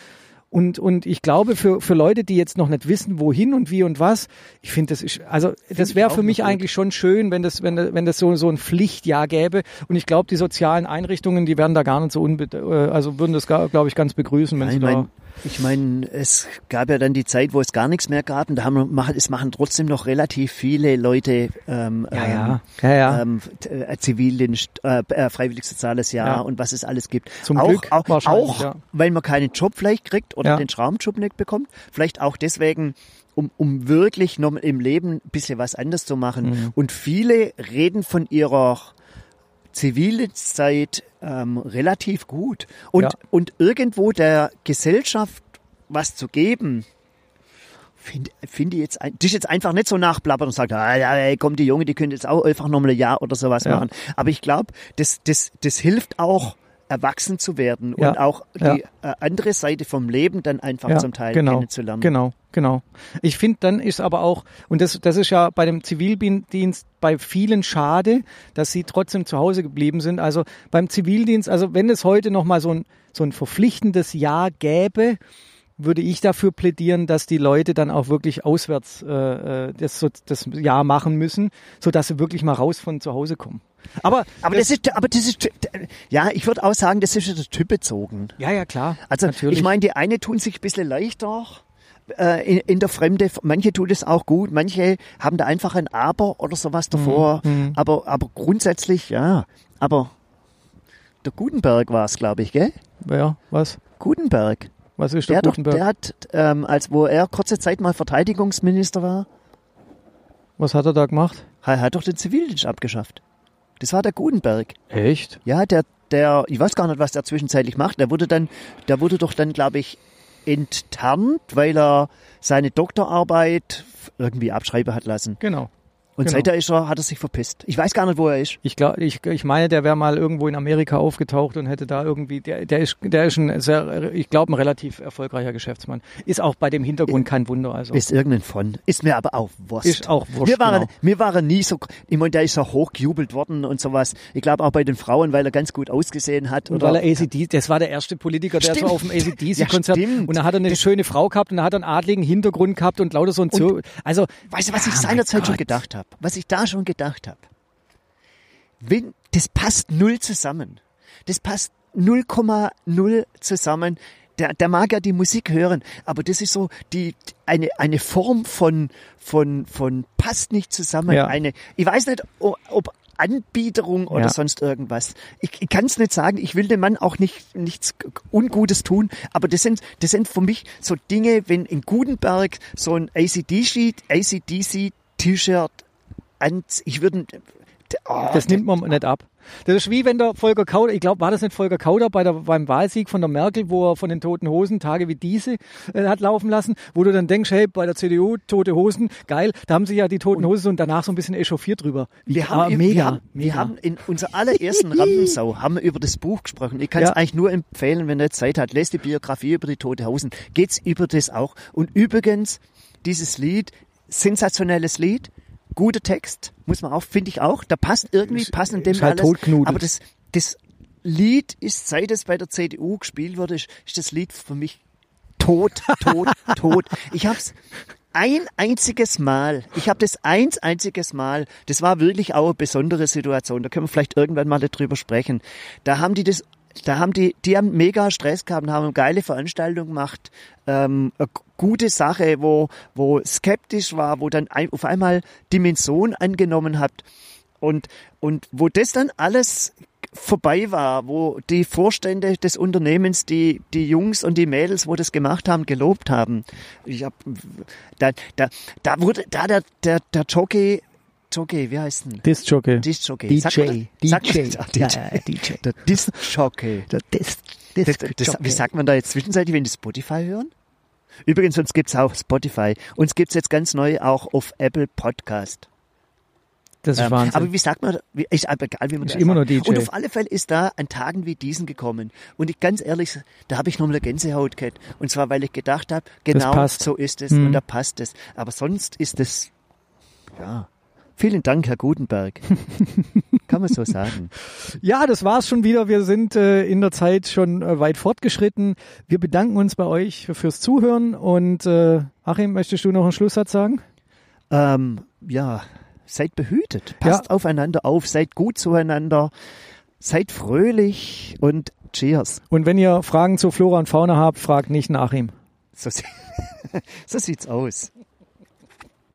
Und, und ich glaube, für, für Leute, die jetzt noch nicht wissen, wohin und wie und was, ich finde, das ist, also, das wäre für mich eigentlich schon schön, wenn das, wenn, wenn das so, so ein Pflichtjahr gäbe. Und ich glaube, die sozialen Einrichtungen, die werden da gar nicht so unbe äh, also würden das, glaube ich, ganz begrüßen, wenn Ja, sie ich da. meine, ich mein, es gab ja dann die Zeit, wo es gar nichts mehr gab und da haben, wir- es machen trotzdem noch relativ viele Leute ähm, Ja, ähm, ja. Ja, ja. Ähm, äh, Zivildienst, äh, äh, freiwillig soziales Jahr Ja. und was es alles gibt. Zum auch, Glück auch, wahrscheinlich, auch ja. weil man keinen Job vielleicht kriegt oder Ja. den Traumjob nicht bekommt. Vielleicht auch deswegen, um, um wirklich noch im Leben ein bisschen was anderes zu machen. Mhm. Und viele reden von ihrer Zivildienstzeit ähm, relativ gut. Und, Ja. und irgendwo der Gesellschaft was zu geben, finde find ich jetzt, ein- das ist jetzt einfach nicht so nachplappern und sagt, ah, ja, komm, die Junge, die könnte jetzt auch einfach nochmal ein Jahr oder sowas Ja. machen. Aber ich glaube, das, das, das hilft auch, erwachsen zu werden Ja. und auch Ja. die äh, andere Seite vom Leben dann einfach zum Teil genau, kennenzulernen. Genau, genau. Ich finde, dann ist aber auch, und das, das ist ja bei dem Zivildienst bei vielen schade, dass sie trotzdem zu Hause geblieben sind. Also beim Zivildienst, also wenn es heute nochmal so ein, so ein verpflichtendes Jahr gäbe, würde ich dafür plädieren, dass die Leute dann auch wirklich auswärts äh, äh, das, das Jahr machen müssen, so dass sie wirklich mal raus von zu Hause kommen. Aber, Aber das ist, aber das ist, ja, ich würde auch sagen, das ist ja der Typ bezogen. ja, ja, klar. Also natürlich. ich meine, die eine tun sich ein bisschen leichter äh, in, in der Fremde, manche tun es auch gut, manche haben da einfach ein Aber oder sowas davor, Mhm, aber, aber grundsätzlich, ja, aber der Gutenberg war es, glaube ich, gell? ja, was? Gutenberg. Was ist Der, der, hat doch, Gutenberg? der hat, ähm, als wo er kurze Zeit mal Verteidigungsminister war, was hat er da gemacht? er hat doch den Zivildienst abgeschafft. Das war der Gutenberg. Echt? Ja, der, der, ich weiß gar nicht, was der zwischenzeitlich macht. Der wurde dann, der wurde doch dann, glaube ich, enttarnt, weil er seine Doktorarbeit irgendwie abschreiben hat lassen. Genau. Und Genau. ist er, hat er sich verpisst. Ich weiß gar nicht, wo er ist. Ich glaube, ich, ich meine, der wäre mal irgendwo in Amerika aufgetaucht und hätte da irgendwie, der, der ist, der ist ein sehr, ich glaube, ein relativ erfolgreicher Geschäftsmann. Ist auch bei dem Hintergrund kein Wunder. Also Ist irgendein von. Ist mir aber auch Wurst. Ist auch Wurst, Wir waren, genau. wir waren nie so, ich meine, der ist so hochgejubelt worden und sowas. Ich glaube auch bei den Frauen, weil er ganz gut ausgesehen hat. Und oder, weil er ACD, das war der erste Politiker, der Stimmt. so auf dem Ja, ACDC-Konzert, stimmt. und da hat er eine schöne Frau gehabt und da hat er einen adligen Hintergrund gehabt und lauter so ein Zo Also, Weißt du, was ich Ah, seinerzeit schon gedacht habe? Was ich da schon gedacht habe? Wenn, das passt null zusammen. Das passt 0,0 zusammen. Der, der mag ja die Musik hören, aber das ist so die eine eine Form von von von passt nicht zusammen. Ja. Eine, ich weiß nicht, ob Anbiederung oder Ja. sonst irgendwas. Ich, ich kann es nicht sagen. Ich will dem Mann auch nicht nichts Ungutes tun, aber das sind das sind für mich so Dinge, wenn in Gutenberg so ein ACDC ACDC T-Shirt an, ich würde oh, das nimmt man nicht ab. Das ist wie wenn der Volker Kauder, ich glaube, war das nicht Volker Kauder bei der, beim Wahlsieg von der Merkel, wo er von den Toten Hosen Tage wie diese äh, hat laufen lassen, wo du dann denkst, hey, bei der CDU Tote Hosen, geil, da haben sich ja die Toten Hosen und danach so ein bisschen echauffiert drüber. Wir Ah, haben, mega, wir, haben, mega. wir haben in unserer allerersten Rampensau haben wir über das Buch gesprochen. Ich kann es Ja. eigentlich nur empfehlen, wenn ihr Zeit hat. Lest die Biografie über die Tote Hosen. Geht's über das auch. Und übrigens, dieses Lied, sensationelles Lied, guter Text, muss man auch, finde ich auch. Da passt irgendwie, passt in dem halt alles. Aber das, das Lied ist, seit es bei der CDU gespielt wurde, ist, ist das Lied für mich tot, tot, tot. Ich hab's ein einziges Mal, ich habe das eins einziges Mal, das war wirklich auch eine besondere Situation, da können wir vielleicht irgendwann mal darüber sprechen. Da haben die das, da haben die, die haben mega Stress gehabt und haben eine geile Veranstaltung gemacht, ähm, eine gute Sache, wo, wo skeptisch war, wo dann ein, auf einmal Dimension angenommen hat und, und wo das dann alles vorbei war, wo die Vorstände des Unternehmens, die, die Jungs und die Mädels, wo das gemacht haben, gelobt haben. Ich hab, da, da, da wurde, da der, der, der Jockey, Jockey, wie heißt denn? Disc-Jockey. Disc-Jockey. Sagt man- DJ. man- DJ. Ja, DJ. ja, DJ. Der Disc-Jockey. Der Disc, Das, das, Disc-Jockey. wie sagt man da jetzt zwischenzeitlich, wenn die Spotify hören? Übrigens, uns gibt's auch Spotify. Uns gibt's jetzt ganz neu auch auf Apple Podcast. Das ist Ähm, Wahnsinn. aber wie sagt man, wie, ist egal, wie man Ist das immer sagt. noch DJ. Und auf alle Fälle ist da an Tagen wie diesen gekommen. Und ich ganz ehrlich, da habe ich nochmal eine Gänsehaut gehabt. Und zwar, weil ich gedacht habe, genau so ist es Mhm. und da passt es. Aber sonst ist es, ja. Vielen Dank, Herr Gutenberg. Kann man so sagen. Ja, das war's schon wieder. Wir sind äh, in der Zeit schon äh, weit fortgeschritten. Wir bedanken uns bei euch für, fürs Zuhören und äh, Achim, möchtest du noch einen Schlusssatz sagen? Ähm, ja, seid behütet. Passt aufeinander auf, seid gut zueinander, seid fröhlich und cheers. Und wenn ihr Fragen zu Flora und Fauna habt, fragt nicht nach ihm. So, so sieht's aus.